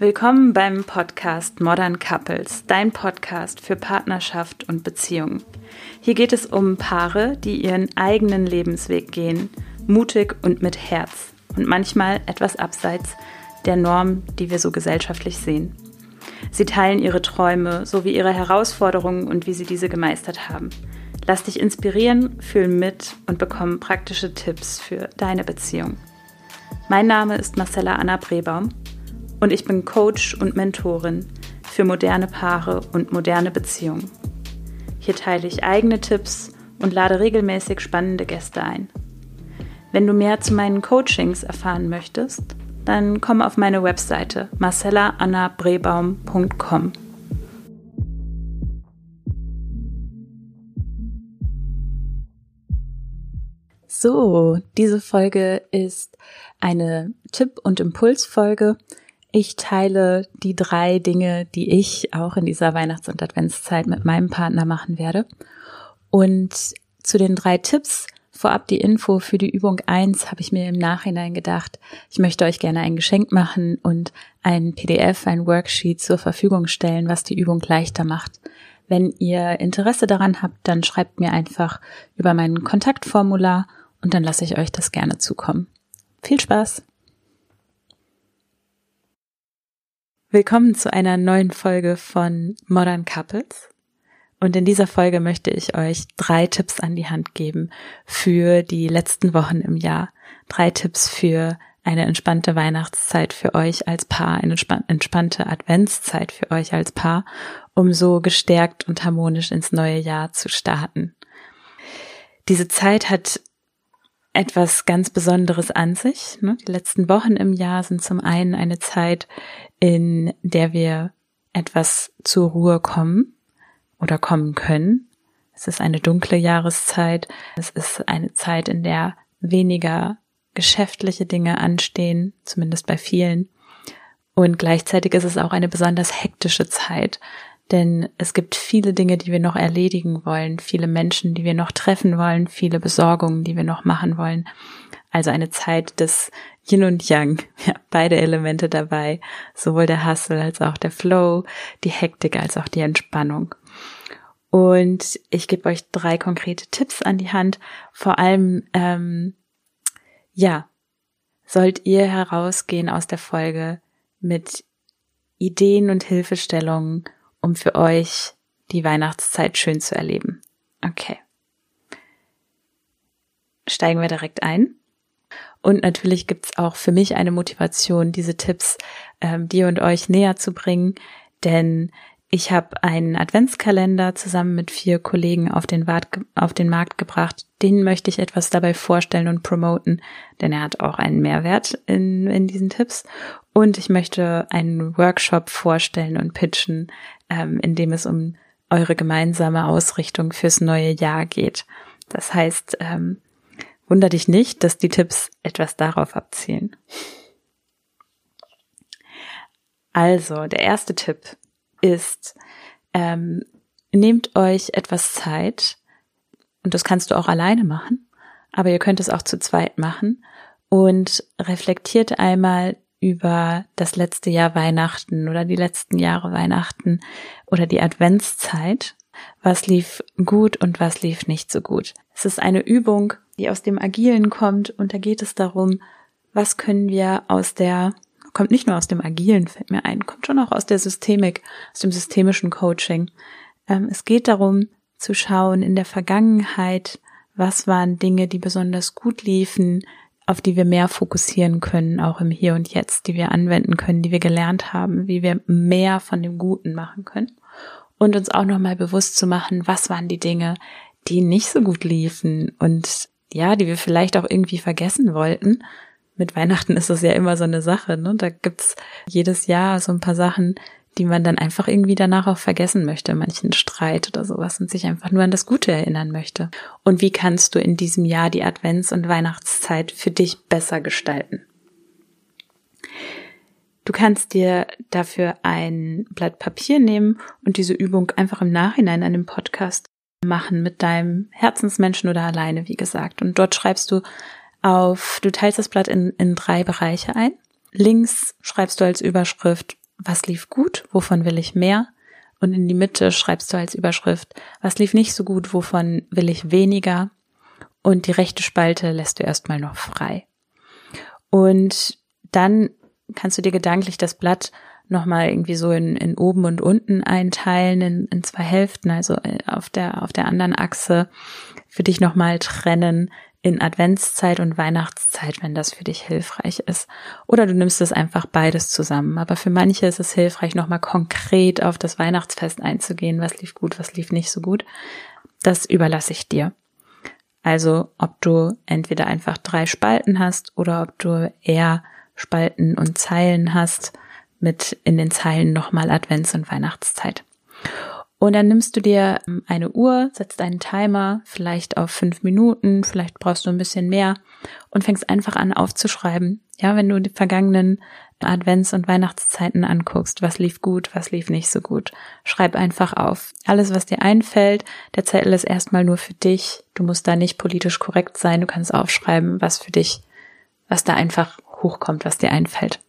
Willkommen beim Podcast Modern Couples, dein Podcast für Partnerschaft und Beziehung. Hier geht es um Paare, die ihren eigenen Lebensweg gehen, mutig und mit Herz und manchmal etwas abseits der Norm, die wir so gesellschaftlich sehen. Sie teilen ihre Träume sowie ihre Herausforderungen und wie sie diese gemeistert haben. Lass dich inspirieren, fühl mit und bekomme praktische Tipps für deine Beziehung. Mein Name ist Marcella Anna Brebaum und ich bin Coach und Mentorin für moderne Paare und moderne Beziehungen. Hier teile ich eigene Tipps und lade regelmäßig spannende Gäste ein. Wenn du mehr zu meinen Coachings erfahren möchtest, dann komm auf meine Webseite marcellaannabrebaum.com. So, diese Folge ist eine Tipp- und Impulsfolge ich teile die drei Dinge, die ich auch in dieser Weihnachts- und Adventszeit mit meinem Partner machen werde. Und zu den drei Tipps vorab die Info für die Übung eins habe ich mir im Nachhinein gedacht, ich möchte euch gerne ein Geschenk machen und ein PDF, ein Worksheet zur Verfügung stellen, was die Übung leichter macht. Wenn ihr Interesse daran habt, dann schreibt mir einfach über mein Kontaktformular und dann lasse ich euch das gerne zukommen. Viel Spaß! Willkommen zu einer neuen Folge von Modern Couples. Und in dieser Folge möchte ich euch drei Tipps an die Hand geben für die letzten Wochen im Jahr. Drei Tipps für eine entspannte Weihnachtszeit für euch als Paar, eine entspannte Adventszeit für euch als Paar, um so gestärkt und harmonisch ins neue Jahr zu starten. Diese Zeit hat etwas ganz Besonderes an sich. Ne? Die letzten Wochen im Jahr sind zum einen eine Zeit, in der wir etwas zur Ruhe kommen oder kommen können. Es ist eine dunkle Jahreszeit. Es ist eine Zeit, in der weniger geschäftliche Dinge anstehen, zumindest bei vielen. Und gleichzeitig ist es auch eine besonders hektische Zeit, denn es gibt viele Dinge, die wir noch erledigen wollen, viele Menschen, die wir noch treffen wollen, viele Besorgungen, die wir noch machen wollen. Also eine Zeit des Yin und Yang, ja, beide Elemente dabei, sowohl der Hustle als auch der Flow, die Hektik als auch die Entspannung. Und ich gebe euch drei konkrete Tipps an die Hand. Vor allem, ähm, ja, sollt ihr herausgehen aus der Folge mit Ideen und Hilfestellungen, um für euch die Weihnachtszeit schön zu erleben. Okay. Steigen wir direkt ein. Und natürlich gibt's auch für mich eine Motivation, diese Tipps ähm, dir und euch näher zu bringen, denn ich habe einen Adventskalender zusammen mit vier Kollegen auf den, auf den Markt gebracht. Den möchte ich etwas dabei vorstellen und promoten, denn er hat auch einen Mehrwert in, in diesen Tipps. Und ich möchte einen Workshop vorstellen und pitchen, ähm, in dem es um eure gemeinsame Ausrichtung fürs neue Jahr geht. Das heißt, ähm, wunder dich nicht, dass die Tipps etwas darauf abzielen. Also, der erste Tipp ist, ähm, nehmt euch etwas Zeit, und das kannst du auch alleine machen, aber ihr könnt es auch zu zweit machen und reflektiert einmal über das letzte Jahr Weihnachten oder die letzten Jahre Weihnachten oder die Adventszeit. Was lief gut und was lief nicht so gut. Es ist eine Übung, die aus dem Agilen kommt und da geht es darum, was können wir aus der, kommt nicht nur aus dem Agilen, fällt mir ein, kommt schon auch aus der Systemik, aus dem systemischen Coaching. Ähm, es geht darum zu schauen in der Vergangenheit, was waren Dinge, die besonders gut liefen, auf die wir mehr fokussieren können, auch im Hier und Jetzt, die wir anwenden können, die wir gelernt haben, wie wir mehr von dem Guten machen können. Und uns auch nochmal bewusst zu machen, was waren die Dinge, die nicht so gut liefen und ja, die wir vielleicht auch irgendwie vergessen wollten. Mit Weihnachten ist das ja immer so eine Sache, ne? Da gibt's jedes Jahr so ein paar Sachen, die man dann einfach irgendwie danach auch vergessen möchte, manchen Streit oder sowas und sich einfach nur an das Gute erinnern möchte. Und wie kannst du in diesem Jahr die Advents- und Weihnachtszeit für dich besser gestalten? Du kannst dir dafür ein Blatt Papier nehmen und diese Übung einfach im Nachhinein an dem Podcast machen mit deinem Herzensmenschen oder alleine, wie gesagt. Und dort schreibst du auf, du teilst das Blatt in, in drei Bereiche ein. Links schreibst du als Überschrift was lief gut, wovon will ich mehr? Und in die Mitte schreibst du als Überschrift, was lief nicht so gut, wovon will ich weniger? Und die rechte Spalte lässt du erstmal noch frei. Und dann kannst du dir gedanklich das Blatt nochmal irgendwie so in, in oben und unten einteilen, in, in zwei Hälften, also äh, auf der, auf der anderen Achse für dich nochmal trennen in Adventszeit und Weihnachtszeit, wenn das für dich hilfreich ist. Oder du nimmst es einfach beides zusammen. Aber für manche ist es hilfreich, nochmal konkret auf das Weihnachtsfest einzugehen. Was lief gut, was lief nicht so gut. Das überlasse ich dir. Also, ob du entweder einfach drei Spalten hast oder ob du eher Spalten und Zeilen hast mit in den Zeilen nochmal Advents- und Weihnachtszeit. Und dann nimmst du dir ähm, eine Uhr, setzt einen Timer, vielleicht auf fünf Minuten, vielleicht brauchst du ein bisschen mehr und fängst einfach an aufzuschreiben. Ja, wenn du die vergangenen Advents- und Weihnachtszeiten anguckst, was lief gut, was lief nicht so gut. Schreib einfach auf. Alles, was dir einfällt, der Zettel ist erstmal nur für dich. Du musst da nicht politisch korrekt sein. Du kannst aufschreiben, was für dich, was da einfach hochkommt, was dir einfällt.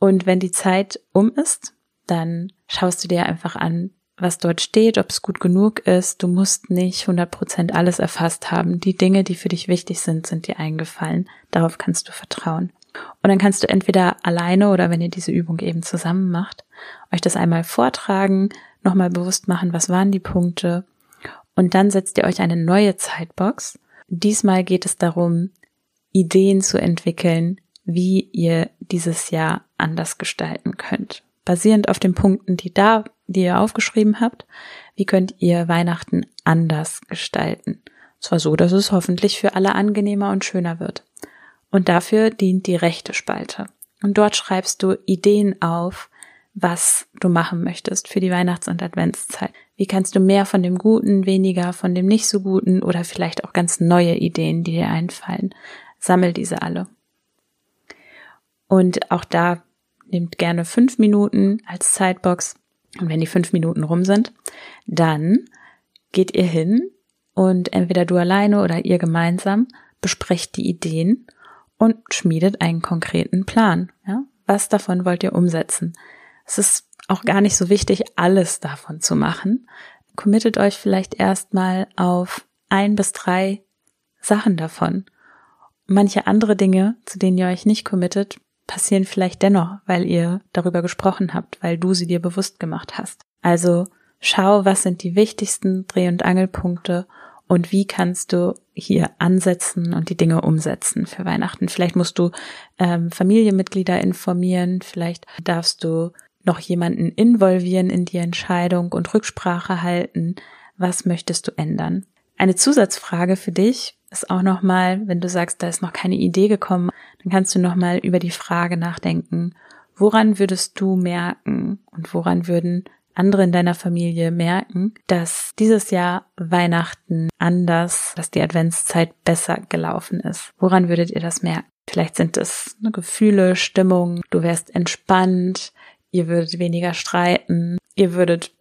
Und wenn die Zeit um ist, dann schaust du dir einfach an, was dort steht, ob es gut genug ist. Du musst nicht 100% alles erfasst haben. Die Dinge, die für dich wichtig sind, sind dir eingefallen. Darauf kannst du vertrauen. Und dann kannst du entweder alleine oder wenn ihr diese Übung eben zusammen macht, euch das einmal vortragen, nochmal bewusst machen, was waren die Punkte. Und dann setzt ihr euch eine neue Zeitbox. Diesmal geht es darum, Ideen zu entwickeln, wie ihr dieses Jahr anders gestalten könnt. Basierend auf den Punkten, die da die ihr aufgeschrieben habt, wie könnt ihr Weihnachten anders gestalten. Zwar so, dass es hoffentlich für alle angenehmer und schöner wird. Und dafür dient die rechte Spalte. Und dort schreibst du Ideen auf, was du machen möchtest für die Weihnachts- und Adventszeit. Wie kannst du mehr von dem Guten, weniger von dem nicht so Guten oder vielleicht auch ganz neue Ideen, die dir einfallen. Sammel diese alle. Und auch da nehmt gerne fünf Minuten als Zeitbox und wenn die fünf Minuten rum sind, dann geht ihr hin und entweder du alleine oder ihr gemeinsam besprecht die Ideen und schmiedet einen konkreten Plan. Ja? Was davon wollt ihr umsetzen? Es ist auch gar nicht so wichtig, alles davon zu machen. Committet euch vielleicht erstmal auf ein bis drei Sachen davon. Manche andere Dinge, zu denen ihr euch nicht committet, passieren vielleicht dennoch, weil ihr darüber gesprochen habt, weil du sie dir bewusst gemacht hast. Also schau, was sind die wichtigsten Dreh- und Angelpunkte und wie kannst du hier ansetzen und die Dinge umsetzen für Weihnachten. Vielleicht musst du ähm, Familienmitglieder informieren, vielleicht darfst du noch jemanden involvieren in die Entscheidung und Rücksprache halten. Was möchtest du ändern? Eine Zusatzfrage für dich ist auch nochmal, wenn du sagst, da ist noch keine Idee gekommen, dann kannst du nochmal über die Frage nachdenken, woran würdest du merken und woran würden andere in deiner Familie merken, dass dieses Jahr Weihnachten anders, dass die Adventszeit besser gelaufen ist? Woran würdet ihr das merken? Vielleicht sind es ne, Gefühle, Stimmung, du wärst entspannt, ihr würdet weniger streiten, ihr würdet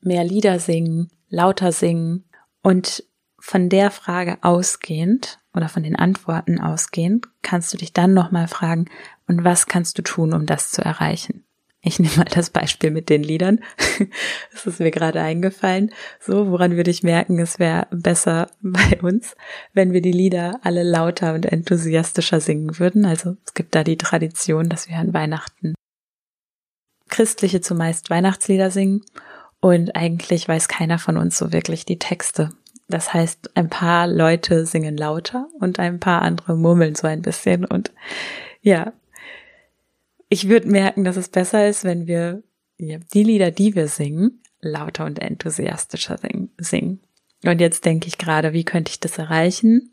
mehr Lieder singen, lauter singen und von der Frage ausgehend oder von den Antworten ausgehend kannst du dich dann nochmal fragen, und was kannst du tun, um das zu erreichen? Ich nehme mal das Beispiel mit den Liedern. Das ist mir gerade eingefallen. So, woran würde ich merken, es wäre besser bei uns, wenn wir die Lieder alle lauter und enthusiastischer singen würden. Also es gibt da die Tradition, dass wir an Weihnachten christliche zumeist Weihnachtslieder singen. Und eigentlich weiß keiner von uns so wirklich die Texte. Das heißt, ein paar Leute singen lauter und ein paar andere murmeln so ein bisschen. Und ja, ich würde merken, dass es besser ist, wenn wir ja, die Lieder, die wir singen, lauter und enthusiastischer singen. Und jetzt denke ich gerade, wie könnte ich das erreichen?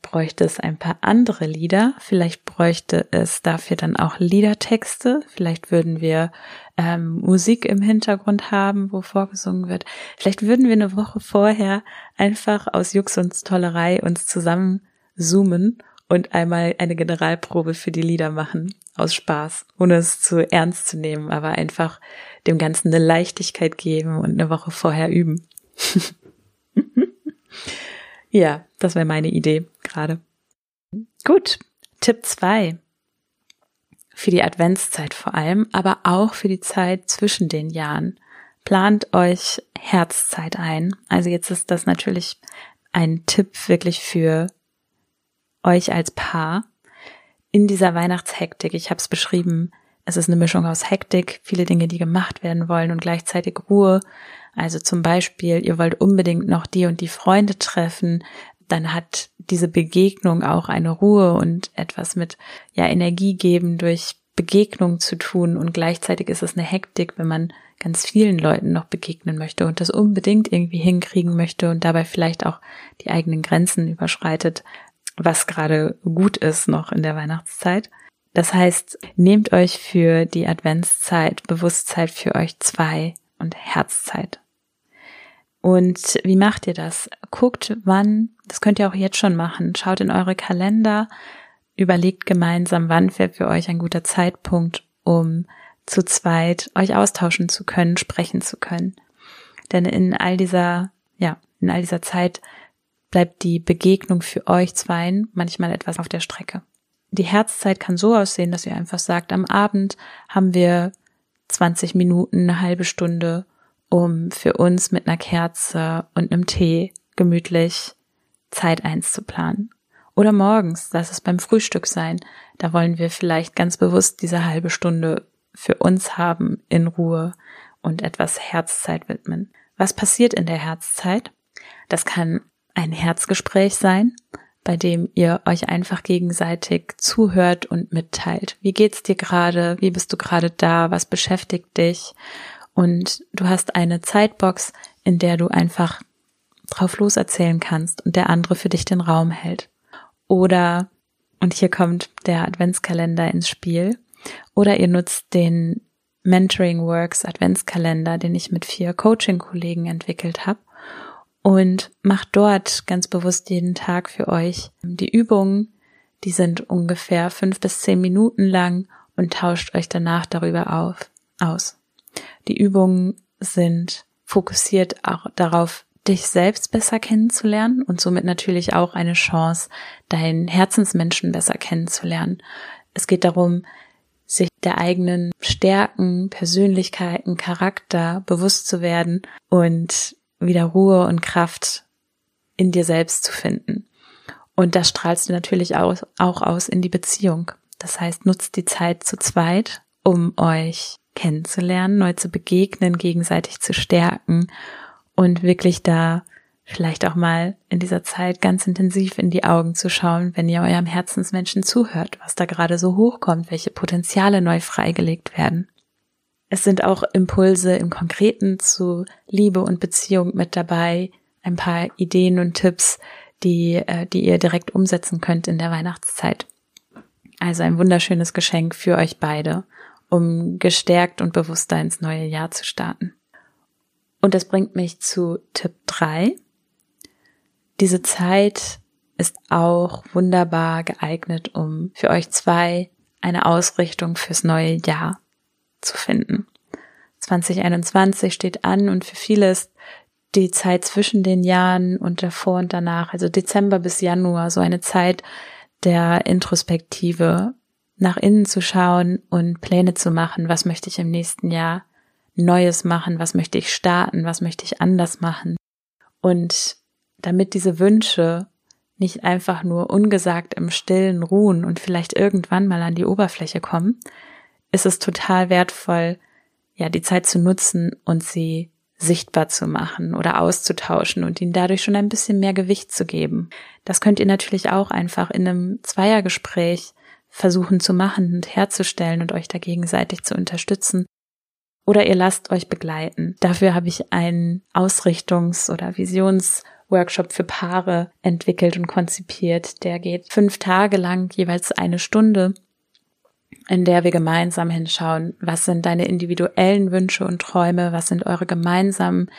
Bräuchte es ein paar andere Lieder? Vielleicht bräuchte es dafür dann auch Liedertexte. Vielleicht würden wir ähm, Musik im Hintergrund haben, wo vorgesungen wird. Vielleicht würden wir eine Woche vorher einfach aus Jux und Tollerei uns zusammen zoomen und einmal eine Generalprobe für die Lieder machen. Aus Spaß, ohne es zu ernst zu nehmen, aber einfach dem Ganzen eine Leichtigkeit geben und eine Woche vorher üben. ja, das wäre meine Idee gerade. Gut, Tipp zwei: für die Adventszeit vor allem, aber auch für die Zeit zwischen den Jahren. Plant euch Herzzeit ein. Also jetzt ist das natürlich ein Tipp wirklich für euch als Paar in dieser Weihnachtshektik. Ich habe es beschrieben, es ist eine Mischung aus Hektik, viele Dinge, die gemacht werden wollen und gleichzeitig Ruhe. Also zum Beispiel, ihr wollt unbedingt noch die und die Freunde treffen, dann hat diese Begegnung auch eine Ruhe und etwas mit ja Energie geben durch Begegnung zu tun und gleichzeitig ist es eine Hektik, wenn man ganz vielen Leuten noch begegnen möchte und das unbedingt irgendwie hinkriegen möchte und dabei vielleicht auch die eigenen Grenzen überschreitet, was gerade gut ist noch in der Weihnachtszeit. Das heißt, nehmt euch für die Adventszeit Bewusstsein für euch zwei und Herzzeit. Und wie macht ihr das? Guckt, wann, das könnt ihr auch jetzt schon machen. Schaut in eure Kalender, überlegt gemeinsam, wann wäre für euch ein guter Zeitpunkt, um zu zweit euch austauschen zu können, sprechen zu können. Denn in all dieser, ja, in all dieser Zeit bleibt die Begegnung für euch zweien manchmal etwas auf der Strecke. Die Herzzeit kann so aussehen, dass ihr einfach sagt, am Abend haben wir 20 Minuten, eine halbe Stunde, um für uns mit einer Kerze und einem Tee gemütlich Zeit einzuplanen. Oder morgens, lass es beim Frühstück sein. Da wollen wir vielleicht ganz bewusst diese halbe Stunde für uns haben, in Ruhe und etwas Herzzeit widmen. Was passiert in der Herzzeit? Das kann ein Herzgespräch sein, bei dem ihr euch einfach gegenseitig zuhört und mitteilt. Wie geht's dir gerade? Wie bist du gerade da? Was beschäftigt dich? Und du hast eine Zeitbox, in der du einfach drauf loserzählen kannst und der andere für dich den Raum hält. Oder, und hier kommt der Adventskalender ins Spiel, oder ihr nutzt den Mentoring Works Adventskalender, den ich mit vier Coaching-Kollegen entwickelt habe und macht dort ganz bewusst jeden Tag für euch die Übungen. Die sind ungefähr fünf bis zehn Minuten lang und tauscht euch danach darüber auf, aus. Die Übungen sind fokussiert auch darauf, dich selbst besser kennenzulernen und somit natürlich auch eine Chance, deinen Herzensmenschen besser kennenzulernen. Es geht darum, sich der eigenen Stärken, Persönlichkeiten, Charakter bewusst zu werden und wieder Ruhe und Kraft in dir selbst zu finden. Und das strahlst du natürlich auch, auch aus in die Beziehung. Das heißt, nutzt die Zeit zu zweit, um euch kennenzulernen, neu zu begegnen, gegenseitig zu stärken und wirklich da vielleicht auch mal in dieser Zeit ganz intensiv in die Augen zu schauen, wenn ihr eurem Herzensmenschen zuhört, was da gerade so hochkommt, welche Potenziale neu freigelegt werden. Es sind auch Impulse im Konkreten zu Liebe und Beziehung mit dabei, ein paar Ideen und Tipps, die, äh, die ihr direkt umsetzen könnt in der Weihnachtszeit. Also ein wunderschönes Geschenk für euch beide, um gestärkt und bewusster ins neue Jahr zu starten. Und das bringt mich zu Tipp drei. Diese Zeit ist auch wunderbar geeignet, um für euch zwei eine Ausrichtung fürs neue Jahr zu finden. 2021 steht an und für viele ist die Zeit zwischen den Jahren und davor und danach, also Dezember bis Januar, so eine Zeit der Introspektive, nach innen zu schauen und Pläne zu machen, was möchte ich im nächsten Jahr Neues machen, was möchte ich starten, was möchte ich anders machen. Und damit diese Wünsche nicht einfach nur ungesagt im stillen ruhen und vielleicht irgendwann mal an die Oberfläche kommen, ist es total wertvoll, ja, die Zeit zu nutzen und sie sichtbar zu machen oder auszutauschen und ihnen dadurch schon ein bisschen mehr Gewicht zu geben. Das könnt ihr natürlich auch einfach in einem Zweiergespräch versuchen zu machen und herzustellen und euch da gegenseitig zu unterstützen. Oder ihr lasst euch begleiten. Dafür habe ich einen Ausrichtungs- oder Visionsworkshop für Paare entwickelt und konzipiert. Der geht fünf Tage lang, jeweils eine Stunde in der wir gemeinsam hinschauen, was sind deine individuellen Wünsche und Träume, was sind eure gemeinsamen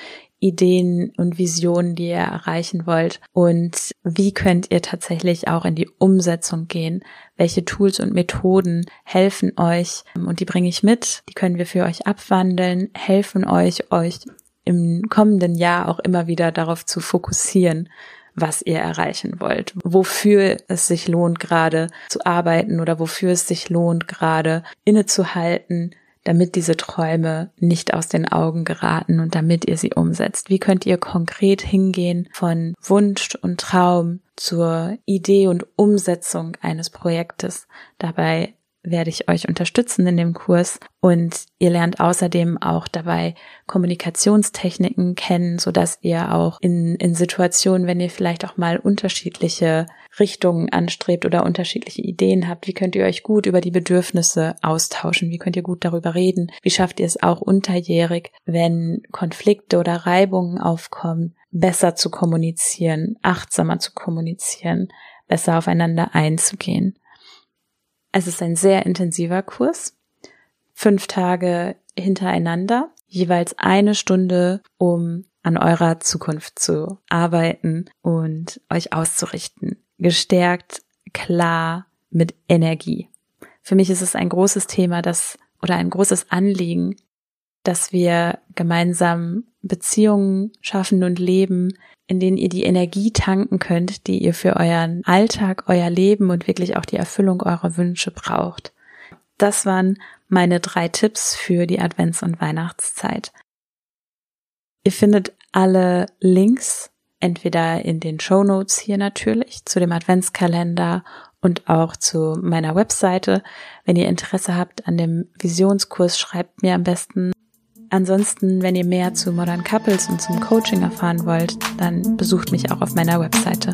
Ideen und Visionen, die ihr erreichen wollt? Und wie könnt ihr tatsächlich auch in die Umsetzung gehen, welche Tools und Methoden helfen euch? Und die bringe ich mit, die können wir für euch abwandeln, helfen euch, euch im kommenden Jahr auch immer wieder darauf zu fokussieren, was ihr erreichen wollt, wofür es sich lohnt, gerade zu arbeiten oder wofür es sich lohnt, gerade innezuhalten, damit diese Träume nicht aus den Augen geraten und damit ihr sie umsetzt? Wie könnt ihr konkret hingehen von Wunsch und Traum zur Idee und Umsetzung eines Projektes? Dabei werde ich euch unterstützen in dem Kurs. Und ihr lernt außerdem auch dabei Kommunikationstechniken kennen, so dass ihr auch in, in Situationen, wenn ihr vielleicht auch mal unterschiedliche Richtungen anstrebt oder unterschiedliche Ideen habt, wie könnt ihr euch gut über die Bedürfnisse austauschen, wie könnt ihr gut darüber reden, wie schafft ihr es auch unterjährig, wenn Konflikte oder Reibungen aufkommen, besser zu kommunizieren, achtsamer zu kommunizieren, besser aufeinander einzugehen. Es ist ein sehr intensiver Kurs. Fünf Tage hintereinander, jeweils eine Stunde, um an eurer Zukunft zu arbeiten und euch auszurichten. Gestärkt, klar, mit Energie. Für mich ist es ein großes Thema, das oder ein großes Anliegen, dass wir gemeinsam Beziehungen schaffen und leben, in denen ihr die Energie tanken könnt, die ihr für euren Alltag, euer Leben und wirklich auch die Erfüllung eurer Wünsche braucht. Das waren meine drei Tipps für die Advents- und Weihnachtszeit. Ihr findet alle Links entweder in den Show Notes hier natürlich zu dem Adventskalender und auch zu meiner Webseite. Wenn ihr Interesse habt an dem Visionskurs, schreibt mir am besten Ansonsten, wenn ihr mehr zu Modern Couples und zum Coaching erfahren wollt, dann besucht mich auch auf meiner Webseite.